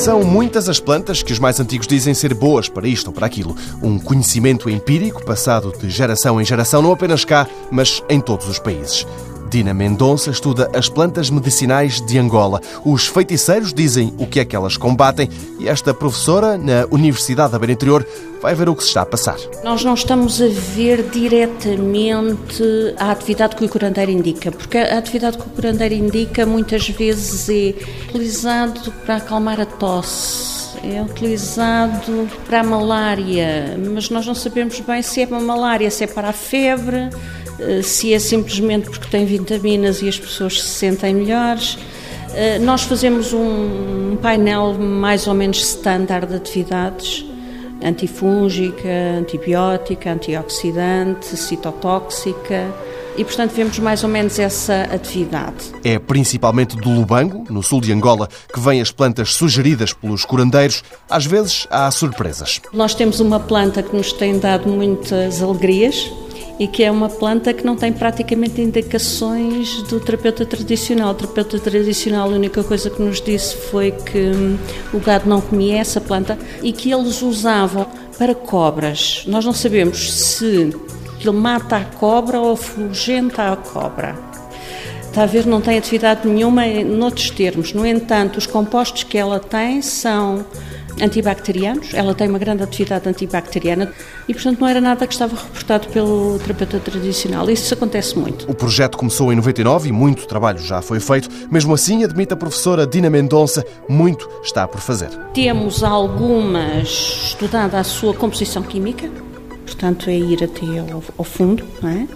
São muitas as plantas que os mais antigos dizem ser boas para isto ou para aquilo. Um conhecimento empírico passado de geração em geração, não apenas cá, mas em todos os países. Dina Mendonça estuda as plantas medicinais de Angola. Os feiticeiros dizem o que é que elas combatem e esta professora, na Universidade da Beira Interior, vai ver o que se está a passar. Nós não estamos a ver diretamente a atividade que o curandeiro indica, porque a atividade que o curandeiro indica muitas vezes é utilizado para acalmar a tosse é utilizado para a malária, mas nós não sabemos bem se é para a malária, se é para a febre, se é simplesmente porque tem vitaminas e as pessoas se sentem melhores. Eh, nós fazemos um painel mais ou menos standard de atividades antifúngica, antibiótica, antioxidante, citotóxica e, portanto, vemos mais ou menos essa atividade. É principalmente do Lubango, no sul de Angola, que vêm as plantas sugeridas pelos curandeiros. Às vezes há surpresas. Nós temos uma planta que nos tem dado muitas alegrias e que é uma planta que não tem praticamente indicações do terapeuta tradicional. O terapeuta tradicional, a única coisa que nos disse foi que hum, o gado não comia essa planta e que eles usavam para cobras. Nós não sabemos se ele mata a cobra ou afugenta a cobra. Ver, não tem atividade nenhuma noutros termos. No entanto, os compostos que ela tem são antibacterianos, ela tem uma grande atividade antibacteriana e, portanto, não era nada que estava reportado pelo terapeuta tradicional. Isso acontece muito. O projeto começou em 99 e muito trabalho já foi feito. Mesmo assim, admite a professora Dina Mendonça, muito está por fazer. Temos algumas estudada a sua composição química, portanto é ir até ao, ao fundo. É?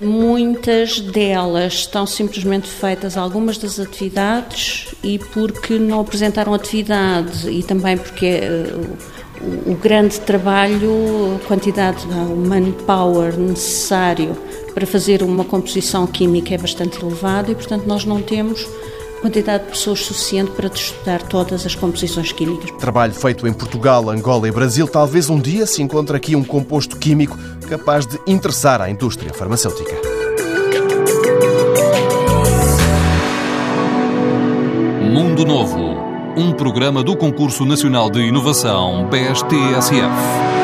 Muitas delas estão simplesmente feitas algumas das atividades e porque não apresentaram atividade e também porque uh, o, o grande trabalho, a quantidade, o manpower necessário para fazer uma composição química é bastante elevado e, portanto, nós não temos quantidade de pessoas suficiente para estudar todas as composições químicas. Trabalho feito em Portugal, Angola e Brasil, talvez um dia se encontre aqui um composto químico capaz de interessar à indústria farmacêutica. Mundo Novo, um programa do Concurso Nacional de Inovação BSTSF.